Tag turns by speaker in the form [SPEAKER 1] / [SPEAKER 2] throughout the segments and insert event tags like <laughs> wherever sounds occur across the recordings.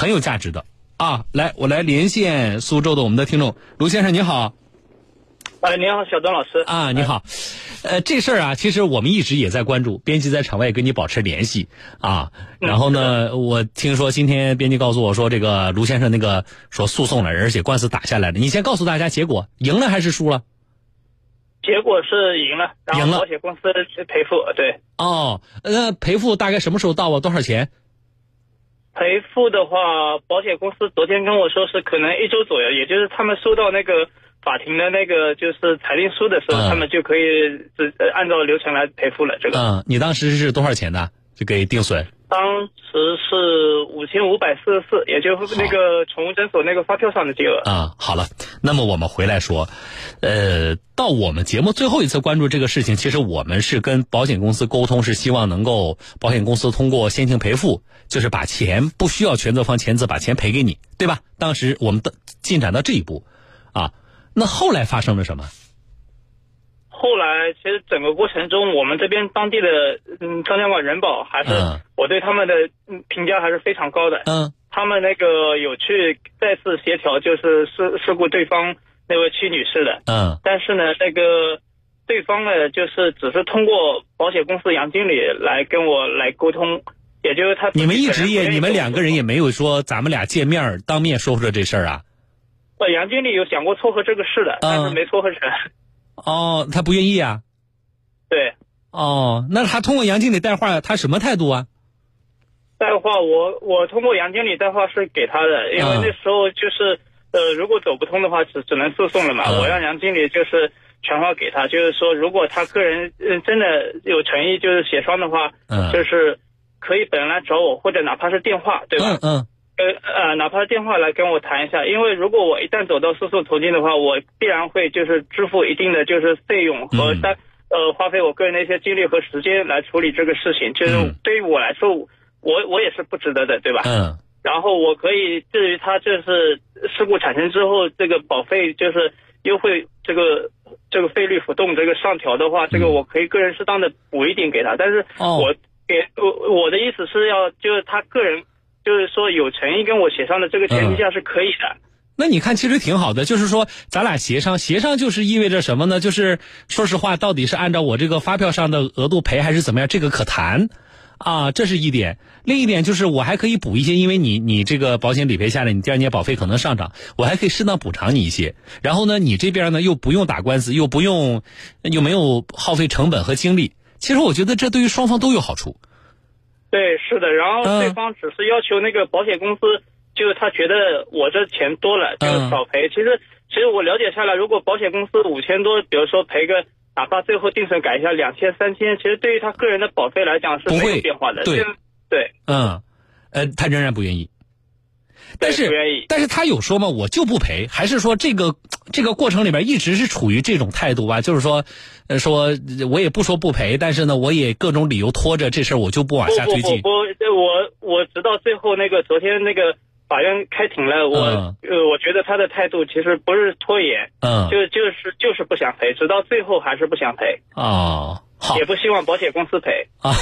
[SPEAKER 1] 很有价值的啊。来，我来连线苏州的我们的听众卢先生，你好。
[SPEAKER 2] 哎，你好，小张老师。
[SPEAKER 1] 啊，你好。呃，这事儿啊，其实我们一直也在关注，编辑在场外也跟你保持联系啊。然后呢，我听说今天编辑告诉我说，这个卢先生那个说诉讼了，而且官司打下来了。你先告诉大家结果，赢了还是输了？
[SPEAKER 2] 结果是赢了，
[SPEAKER 1] 然后。
[SPEAKER 2] 保险公司赔付，对。
[SPEAKER 1] 哦，那赔付大概什么时候到啊？多少钱？
[SPEAKER 2] 赔付的话，保险公司昨天跟我说是可能一周左右，也就是他们收到那个。法庭的那个就是裁定书的时候，他们就可以只按照流程来赔付了。这个，
[SPEAKER 1] 嗯，你当时是多少钱的？就给定损？
[SPEAKER 2] 当时是五千五百四十四，也就是那个宠物诊所那个发票上的金额。
[SPEAKER 1] 啊，好了，那么我们回来说，呃，到我们节目最后一次关注这个事情，其实我们是跟保险公司沟通，是希望能够保险公司通过先行赔付，就是把钱不需要全责方签字，把钱赔给你，对吧？当时我们的进展到这一步，啊。那后来发生了什么？
[SPEAKER 2] 后来其实整个过程中，我们这边当地的嗯张家港人保还是我对他们的评价还是非常高的。
[SPEAKER 1] 嗯，
[SPEAKER 2] 他们那个有去再次协调，就是事事故对方那位屈女士的。
[SPEAKER 1] 嗯，
[SPEAKER 2] 但是呢，那个对方呢，就是只是通过保险公司杨经理来跟我来沟通，也就是他
[SPEAKER 1] 你们一直也你们两个人也没有说咱们俩见面当面说说这事儿啊。
[SPEAKER 2] 呃，杨经理有想过撮合这个事的，但是没撮合成。
[SPEAKER 1] 哦，他不愿意啊？
[SPEAKER 2] 对。
[SPEAKER 1] 哦，那他通过杨经理带话，他什么态度啊？
[SPEAKER 2] 带话，我我通过杨经理带话是给他的，因为那时候就是呃，如果走不通的话，只只能诉讼了嘛。我让杨经理就是传话给他，就是说，如果他个人嗯真的有诚意，就是协商的话，
[SPEAKER 1] 嗯，
[SPEAKER 2] 就是可以本人来找我，或者哪怕是电话，对吧？
[SPEAKER 1] 嗯嗯。
[SPEAKER 2] 呃呃，哪怕电话来跟我谈一下，因为如果我一旦走到诉讼途径的话，我必然会就是支付一定的就是费用和单呃花费我个人的一些精力和时间来处理这个事情，就是对于我来说，我我也是不值得的，对吧？
[SPEAKER 1] 嗯。
[SPEAKER 2] 然后我可以至于他就是事故产生之后，这个保费就是优惠这个这个费率浮动这个上调的话，这个我可以个人适当的补一点给他，但是我给我我的意思是要就是他个人。就是说有诚意跟我协商的这个前提下是可以的。
[SPEAKER 1] 那你看，其实挺好的。就是说，咱俩协商，协商就是意味着什么呢？就是说实话，到底是按照我这个发票上的额度赔，还是怎么样？这个可谈啊，这是一点。另一点就是，我还可以补一些，因为你你这个保险理赔下来，你第二年保费可能上涨，我还可以适当补偿你一些。然后呢，你这边呢又不用打官司，又不用又没有耗费成本和精力。其实我觉得这对于双方都有好处。
[SPEAKER 2] 对，是的，然后对方只是要求那个保险公司，就是他觉得我这钱多了，就少赔。其实，其实我了解下来，如果保险公司五千多，比如说赔个，哪怕最后定损改一下两千、三千，其实对于他个人的保费来讲是没有变化的。
[SPEAKER 1] 对，
[SPEAKER 2] 对，
[SPEAKER 1] 嗯，呃，他仍然不愿意。但是，但是他有说吗？我就不赔，还是说这个这个过程里面一直是处于这种态度吧？就是说，呃，说我也不说不赔，但是呢，我也各种理由拖着这事儿，我就不往下推进。
[SPEAKER 2] 不不不，我我直到最后那个昨天那个法院开庭了，我呃，我觉得他的态度其实不是拖延，
[SPEAKER 1] 嗯，
[SPEAKER 2] 就就是就是不想赔，直到最后还是不想赔。
[SPEAKER 1] 哦。
[SPEAKER 2] 也不希望保险公司赔
[SPEAKER 1] 啊！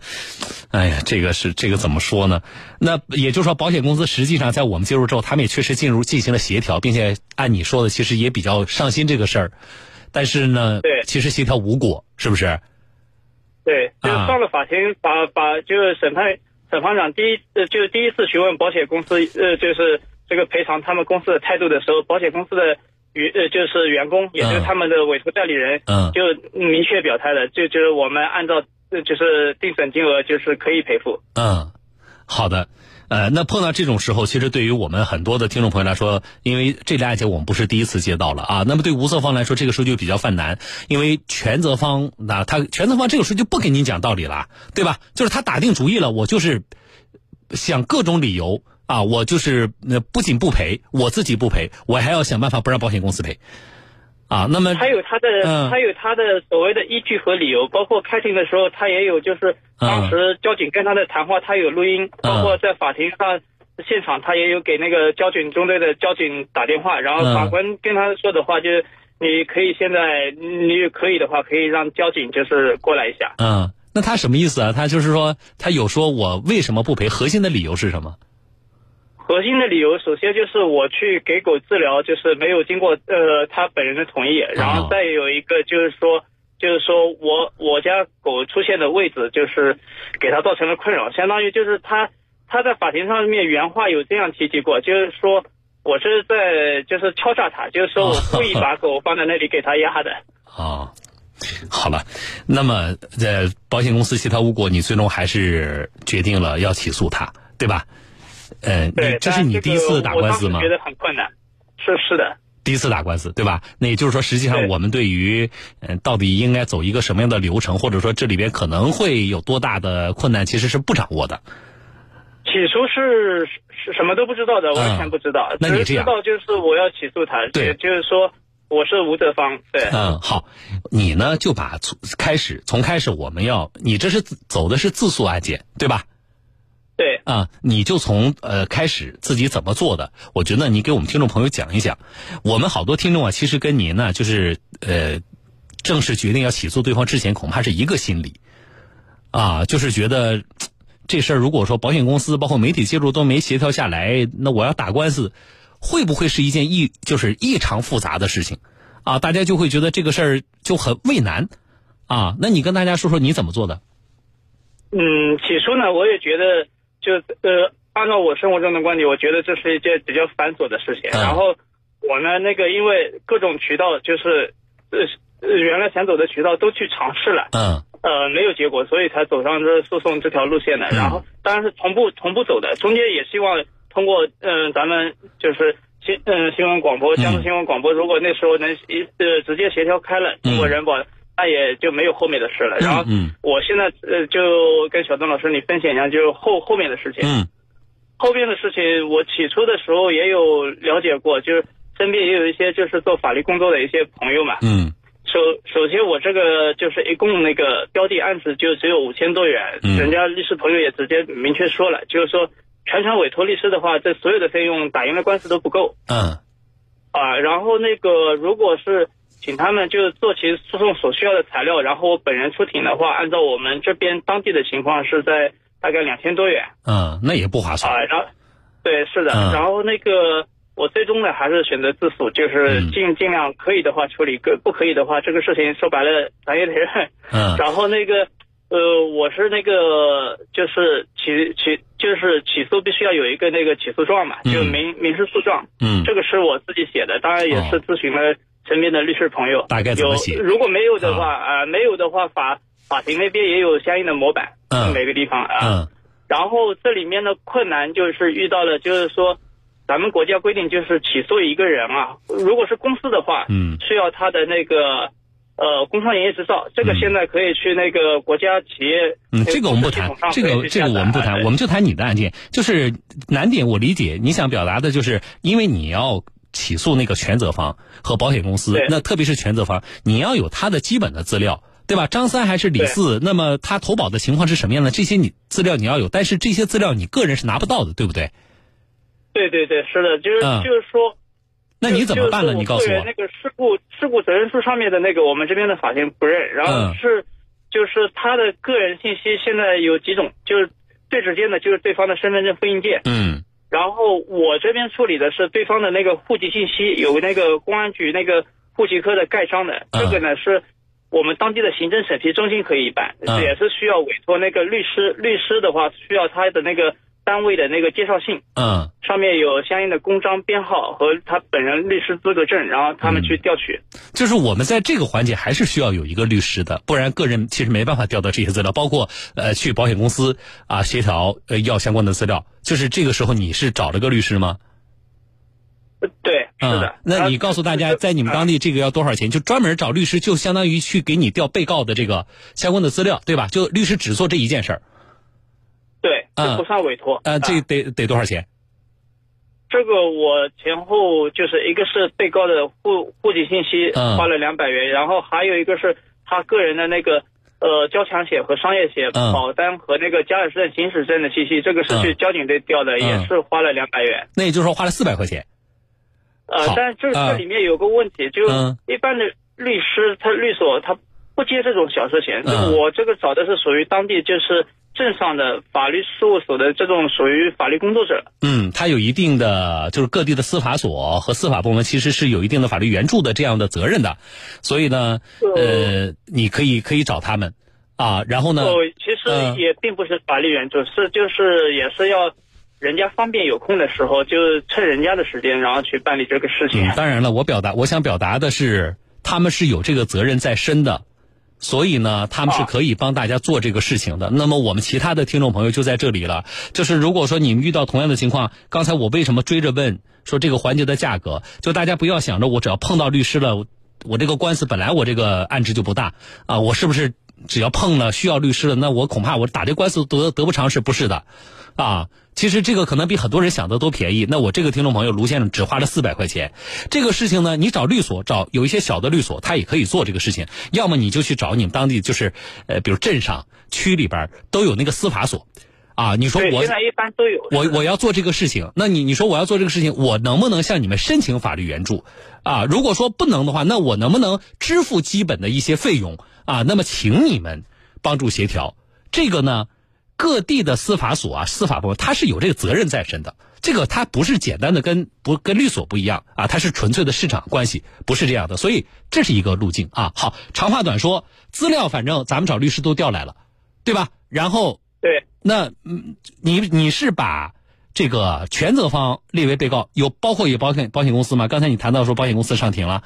[SPEAKER 1] <laughs> 哎呀，这个是这个怎么说呢？那也就是说，保险公司实际上在我们介入之后，他们也确实进入进行了协调，并且按你说的，其实也比较上心这个事儿。但是呢，
[SPEAKER 2] 对，
[SPEAKER 1] 其实协调无果，是不是？
[SPEAKER 2] 对，就上了法庭，把把就是审判审判长第一呃，就是第一次询问保险公司呃，就是这个赔偿他们公司的态度的时候，保险公司的。员呃就是员工，也就是他们的委托代理人，
[SPEAKER 1] 嗯，
[SPEAKER 2] 就明确表态了，就就是我们按照就是定损金额就是可以赔付。
[SPEAKER 1] 嗯，好的，呃，那碰到这种时候，其实对于我们很多的听众朋友来说，因为这类案件我们不是第一次接到了啊，那么对无责方来说，这个时候就比较犯难，因为全责方那他全责方这个时候就不跟你讲道理了，对吧？就是他打定主意了，我就是想各种理由。啊，我就是那不仅不赔，我自己不赔，我还要想办法不让保险公司赔。啊，那么
[SPEAKER 2] 他有他的，他有他的所谓的依据和理由，包括开庭的时候，他也有就是当时交警跟他的谈话，他有录音，包括在法庭上现场，他也有给那个交警中队的交警打电话，然后法官跟他说的话就是，你可以现在你可以的话，可以让交警就是过来一下。
[SPEAKER 1] 嗯，那他什么意思啊？他就是说他有说我为什么不赔，核心的理由是什么？
[SPEAKER 2] 核心的理由，首先就是我去给狗治疗，就是没有经过呃他本人的同意，然后再有一个就是说，就是说我我家狗出现的位置，就是给他造成了困扰，相当于就是他他在法庭上面原话有这样提及过，就是说我是在就是敲诈他，就是说我故意把狗放在那里给他压的。
[SPEAKER 1] 啊，好了，那么在保险公司协调无果，你最终还是决定了要起诉他，对吧？嗯，
[SPEAKER 2] 对，
[SPEAKER 1] 这是你第一次打官司吗？
[SPEAKER 2] 觉得很困难，是是的。
[SPEAKER 1] 第一次打官司，对吧？那也就是说，实际上我们对于嗯，到底应该走一个什么样的流程，或者说这里边可能会有多大的困难，其实是不掌握的。
[SPEAKER 2] 起诉是是什么都不知道的，完全不知道。
[SPEAKER 1] 那你这样，
[SPEAKER 2] 知道就是我要起诉他，
[SPEAKER 1] 对，
[SPEAKER 2] 就是说我是无责方，对。
[SPEAKER 1] 嗯，好，你呢就把从开始从开始我们要，你这是走的是自诉案件，对吧？
[SPEAKER 2] 对
[SPEAKER 1] 啊，你就从呃开始自己怎么做的？我觉得你给我们听众朋友讲一讲。我们好多听众啊，其实跟您呢，就是呃，正式决定要起诉对方之前，恐怕是一个心理啊，就是觉得这事儿如果说保险公司包括媒体介入都没协调下来，那我要打官司，会不会是一件异就是异常复杂的事情啊？大家就会觉得这个事儿就很畏难啊。那你跟大家说说你怎么做的？
[SPEAKER 2] 嗯，起初呢，我也觉得。就呃，按照我生活中的观点，我觉得这是一件比较繁琐的事情。然后我呢，那个因为各种渠道，就是呃原来想走的渠道都去尝试了，
[SPEAKER 1] 嗯，
[SPEAKER 2] 呃没有结果，所以才走上这诉讼这条路线的。然后当然是同步同步走的，中间也希望通过嗯咱们就是新嗯新闻广播江苏新闻广播，如果那时候能一呃直接协调开了，通过人保。那也就没有后面的事了。然后，我现在呃，就跟小东老师你分享一下，就是后后面的事情。
[SPEAKER 1] 嗯，
[SPEAKER 2] 后面的事情，我起初的时候也有了解过，就是身边也有一些就是做法律工作的一些朋友嘛。
[SPEAKER 1] 嗯，
[SPEAKER 2] 首首先，我这个就是一共那个标的案子就只有五千多元，人家律师朋友也直接明确说了，就是说全程委托律师的话，这所有的费用打赢了官司都不够。
[SPEAKER 1] 嗯，
[SPEAKER 2] 啊，然后那个如果是。请他们就是做其诉讼所需要的材料，然后我本人出庭的话，按照我们这边当地的情况是在大概两千多元。
[SPEAKER 1] 嗯，那也不划算。
[SPEAKER 2] 啊，然后，对，是的，然后那个我最终呢还是选择自诉，就是尽尽量可以的话处理，个不可以的话，这个事情说白了咱也得认。
[SPEAKER 1] 嗯。
[SPEAKER 2] 然后那个呃，我是那个就是起起就是起诉必须要有一个那个起诉状嘛，就民民事诉状。
[SPEAKER 1] 嗯。
[SPEAKER 2] 这个是我自己写的，当然也是咨询了。身边的律师朋友
[SPEAKER 1] 大概怎么写？
[SPEAKER 2] 如果没有的话啊，没有的话法法庭那边也有相应的模板，
[SPEAKER 1] 嗯，
[SPEAKER 2] 每个地方啊。
[SPEAKER 1] 嗯。
[SPEAKER 2] 然后这里面的困难就是遇到了，就是说，咱们国家规定就是起诉一个人啊，如果是公司的话，
[SPEAKER 1] 嗯，
[SPEAKER 2] 需要他的那个呃工商营业执照，这个现在可以去那个国家企业。
[SPEAKER 1] 嗯，这个我们不谈，这个这个我们不谈，我们就谈你的案件。就是难点，我理解你想表达的就是，因为你要。起诉那个全责方和保险公司，那特别是全责方，你要有他的基本的资料，对吧？张三还是李四，那么他投保的情况是什么样的？这些你资料你要有，但是这些资料你个人是拿不到的，对不对？
[SPEAKER 2] 对对对，是的，就是就是说，
[SPEAKER 1] 那你怎么办呢？你告诉我，
[SPEAKER 2] 那个事故事故责任书上面的那个，我们这边的法庭不认，然后是就是他的个人信息现在有几种，就是最直接的，就是对方的身份证复印件，
[SPEAKER 1] 嗯。
[SPEAKER 2] 然后我这边处理的是对方的那个户籍信息，有那个公安局那个户籍科的盖章的，这个呢是我们当地的行政审批中心可以办，也是需要委托那个律师，律师的话需要他的那个。单位的那个介绍信，
[SPEAKER 1] 嗯，
[SPEAKER 2] 上面有相应的公章编号和他本人律师资格证，然后他们去调取。
[SPEAKER 1] 就是我们在这个环节还是需要有一个律师的，不然个人其实没办法调到这些资料，包括呃去保险公司啊协调呃要相关的资料。就是这个时候你是找了个律师吗？
[SPEAKER 2] 对，是的。
[SPEAKER 1] 那你告诉大家，在你们当地这个要多少钱？就专门找律师，就相当于去给你调被告的这个相关的资料，对吧？就律师只做这一件事儿。
[SPEAKER 2] 对，这不算委托。
[SPEAKER 1] 呃，这得得多少钱？
[SPEAKER 2] 这个我前后就是一个是被告的户户籍信息花了两百元，然后还有一个是他个人的那个呃交强险和商业险保单和那个驾驶证行驶证的信息，这个是去交警队调的，也是花了两百元。
[SPEAKER 1] 那也就是说花了四百块钱。
[SPEAKER 2] 呃，但是这这里面有个问题，就一般的律师他律所他不接这种小事情，我这个找的是属于当地就是。镇上的法律事务所的这种属于法律工作者。
[SPEAKER 1] 嗯，他有一定的，就是各地的司法所和司法部门其实是有一定的法律援助的这样的责任的，所以呢，呃，你可以可以找他们啊，然后呢，
[SPEAKER 2] 哦，其实也并不是法律援助，是就是也是要人家方便有空的时候，就趁人家的时间，然后去办理这个事情。
[SPEAKER 1] 当然了，我表达我想表达的是，他们是有这个责任在身的。所以呢，他们是可以帮大家做这个事情的。那么我们其他的听众朋友就在这里了，就是如果说你们遇到同样的情况，刚才我为什么追着问说这个环节的价格？就大家不要想着我只要碰到律师了，我这个官司本来我这个案值就不大啊，我是不是只要碰了需要律师了，那我恐怕我打这官司得得不偿失？不是的，啊。其实这个可能比很多人想的都便宜。那我这个听众朋友卢先生只花了四百块钱，这个事情呢，你找律所找有一些小的律所，他也可以做这个事情。要么你就去找你们当地，就是呃，比如镇上、区里边都有那个司法所，啊，你说我
[SPEAKER 2] 现在一般都有。
[SPEAKER 1] 我我要做这个事情，那你你说我要做这个事情，我能不能向你们申请法律援助？啊，如果说不能的话，那我能不能支付基本的一些费用？啊，那么请你们帮助协调这个呢？各地的司法所啊，司法部门它是有这个责任在身的。这个它不是简单的跟不跟律所不一样啊，它是纯粹的市场关系，不是这样的。所以这是一个路径啊。好，长话短说，资料反正咱们找律师都调来了，对吧？然后
[SPEAKER 2] 对，
[SPEAKER 1] 那嗯，你你是把这个全责方列为被告，有包括有保险保险公司吗？刚才你谈到说保险公司上庭了。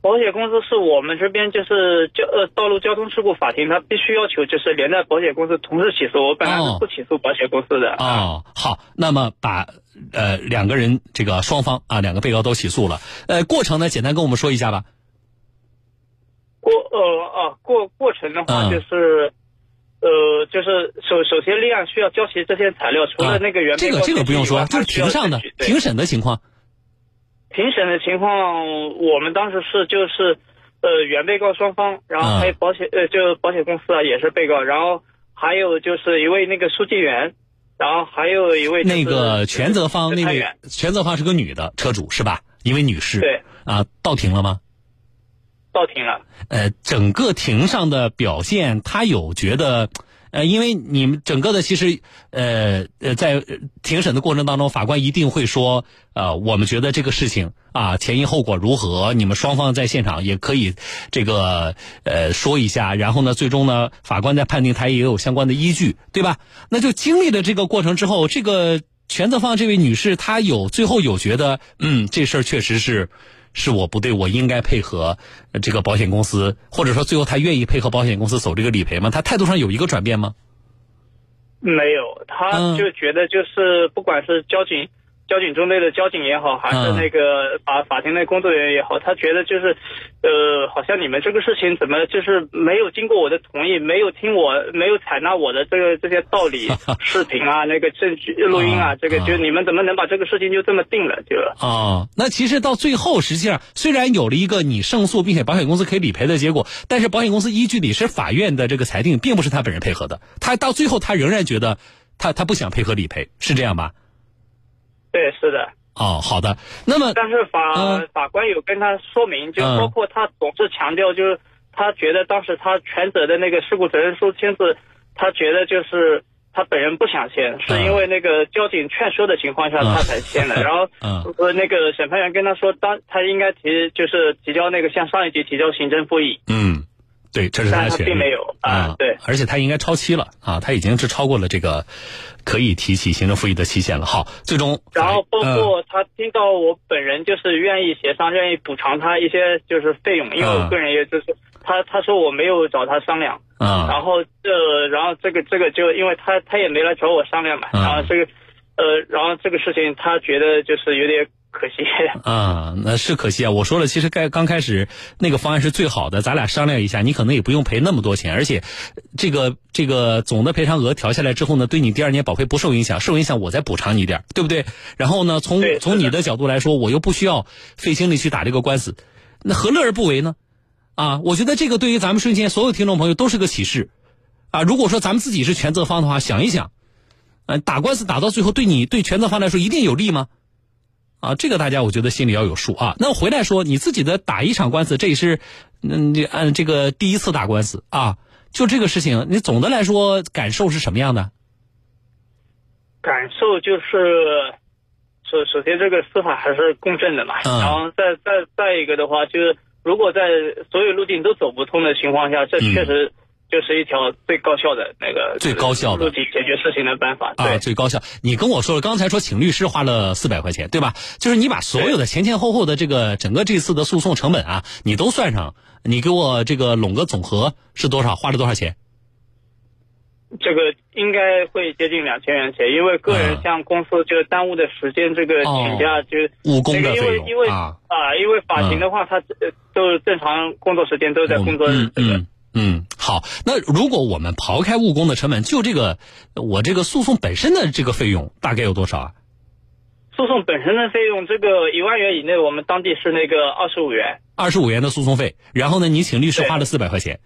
[SPEAKER 2] 保险公司是我们这边就是交呃道路交通事故法庭，他必须要求就是连带保险公司同时起诉。我本来是不起诉保险公司的。
[SPEAKER 1] 哦，好，那么把呃两个人这个双方啊两个被告都起诉了。呃，过程呢，简单跟我们说一下吧。
[SPEAKER 2] 过呃啊过过程的话就是呃就是首首先立案需要交齐这些材料，除了那个原
[SPEAKER 1] 这个这个不用说，就是庭上的庭审的情况。
[SPEAKER 2] 庭审的情况，我们当时是就是，呃，原被告双方，然后还有保险呃，就保险公司啊也是被告，然后还有就是一位那个书记员，然后还有一位
[SPEAKER 1] 那个全责方那位全责方是个女的车主是吧？一位女士
[SPEAKER 2] 对
[SPEAKER 1] 啊，到庭了吗？
[SPEAKER 2] 到庭了。
[SPEAKER 1] 呃，整个庭上的表现，他有觉得。呃，因为你们整个的其实，呃呃，在庭审的过程当中，法官一定会说，呃，我们觉得这个事情啊，前因后果如何？你们双方在现场也可以这个呃说一下，然后呢，最终呢，法官在判定他也有相关的依据，对吧？那就经历了这个过程之后，这个全责方这位女士，她有最后有觉得，嗯，这事儿确实是。是我不对，我应该配合这个保险公司，或者说最后他愿意配合保险公司走这个理赔吗？他态度上有一个转变吗？
[SPEAKER 2] 没有，他就觉得就是不管是交警。交警中队的交警也好，还是那个法法庭的工作人员也好，他觉得就是，呃，好像你们这个事情怎么就是没有经过我的同意，没有听我，没有采纳我的这个这些道理、<laughs> 视频啊、那个证据录音啊，这个就你们怎么能把这个事情就这么定了？就
[SPEAKER 1] 啊，那其实到最后，实际上虽然有了一个你胜诉，并且保险公司可以理赔的结果，但是保险公司依据的是法院的这个裁定，并不是他本人配合的，他到最后他仍然觉得他他不想配合理赔，是这样吧？
[SPEAKER 2] 对，是的。
[SPEAKER 1] 哦，好的。那么，
[SPEAKER 2] 但是法法官有跟他说明，就包括他总是强调，就是他觉得当时他全责的那个事故责任书签字，他觉得就是他本人不想签，是因为那个交警劝说的情况下他才签的。<laughs> 然后，呃，那个审判员跟他说，当他应该提，就是提交那个向上一级提交行政复议。
[SPEAKER 1] 嗯。对，这是他的权利。
[SPEAKER 2] 并没有啊，对，
[SPEAKER 1] 而且他应该超期了啊，他已经是超过了这个可以提起行政复议的期限了。好，最终，
[SPEAKER 2] 然后包括他听到我本人就是愿意协商，愿意补偿他一些就是费用，因为我个人也就是他他说我没有找他商量啊，然后这然后这个这个就因为他他也没来找我商量嘛，然后这个呃然后这个事情他觉得就是有点。可惜 <laughs>
[SPEAKER 1] 啊，那是可惜啊！我说了，其实该刚开始那个方案是最好的，咱俩商量一下，你可能也不用赔那么多钱，而且这个这个总的赔偿额调下来之后呢，对你第二年保费不受影响，受影响我再补偿你点对不对？然后呢，从从你的角度来说，我又不需要费精力去打这个官司，那何乐而不为呢？啊，我觉得这个对于咱们瞬间所有听众朋友都是个启示啊！如果说咱们自己是全责方的话，想一想，嗯，打官司打到最后，对你对全责方来说一定有利吗？啊，这个大家我觉得心里要有数啊。那回来说，你自己的打一场官司，这也是，嗯，你按这个第一次打官司啊，就这个事情，你总的来说感受是什么样的？
[SPEAKER 2] 感受就是，首首先这个司法还是公正的嘛，然后再再再一个的话，就是如果在所有路径都走不通的情况下，这确实就是一条最高效的那个
[SPEAKER 1] 最高效的
[SPEAKER 2] 解决事情的办法。啊，
[SPEAKER 1] 最高效。你跟我说了，刚才说请律师花了四百块钱，对吧？就是你把所有的前前后后的这个整个这次的诉讼成本啊，你都算上，你给我这个拢个总和是多少？花了多少钱？
[SPEAKER 2] 这个应该会接近两千元钱，因为个人向公司就耽误的时间，这个请假就
[SPEAKER 1] 误工的
[SPEAKER 2] 费用啊啊，因为法庭的话，他都是正常工作时间都在工作日。
[SPEAKER 1] 嗯嗯，好，那如果我们刨开误工的成本，就这个我这个诉讼本身的这个费用大概有多少啊？
[SPEAKER 2] 诉讼本身的费用，这个一万元以内，我们当地是那个二十五元。
[SPEAKER 1] 二十五元的诉讼费，然后呢，你请律师花了四百块钱。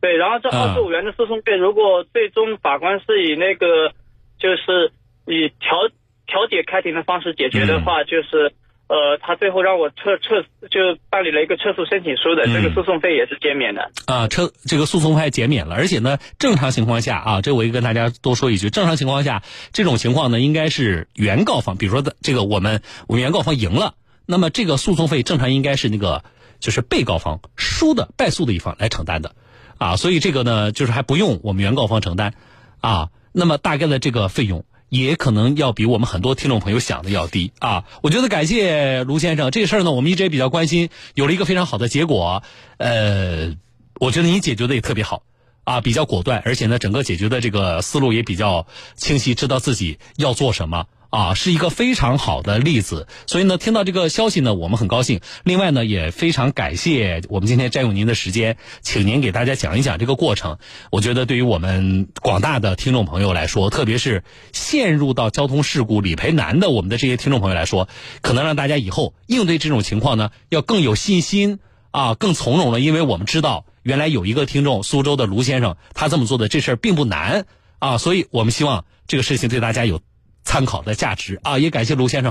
[SPEAKER 2] 对，然后这二十五元的诉讼费，如果最终法官是以那个，就是以调调解开庭的方式解决的话，就是呃，他最后让我撤撤，就办理了一个撤诉申请书的，这个诉讼费也是减免的。
[SPEAKER 1] 啊，撤这个诉讼费减免了，而且呢，正常情况下啊，这我也跟大家多说一句，正常情况下这种情况呢，应该是原告方，比如说的这个我们我们原告方赢了，那么这个诉讼费正常应该是那个就是被告方输的败诉的一方来承担的。啊，所以这个呢，就是还不用我们原告方承担，啊，那么大概的这个费用也可能要比我们很多听众朋友想的要低啊。我觉得感谢卢先生，这个事儿呢，我们一直也比较关心，有了一个非常好的结果，呃，我觉得你解决的也特别好，啊，比较果断，而且呢，整个解决的这个思路也比较清晰，知道自己要做什么。啊，是一个非常好的例子，所以呢，听到这个消息呢，我们很高兴。另外呢，也非常感谢我们今天占用您的时间，请您给大家讲一讲这个过程。我觉得对于我们广大的听众朋友来说，特别是陷入到交通事故理赔难的我们的这些听众朋友来说，可能让大家以后应对这种情况呢，要更有信心啊，更从容了。因为我们知道，原来有一个听众苏州的卢先生，他这么做的这事儿并不难啊，所以我们希望这个事情对大家有。参考的价值啊，也感谢卢先生。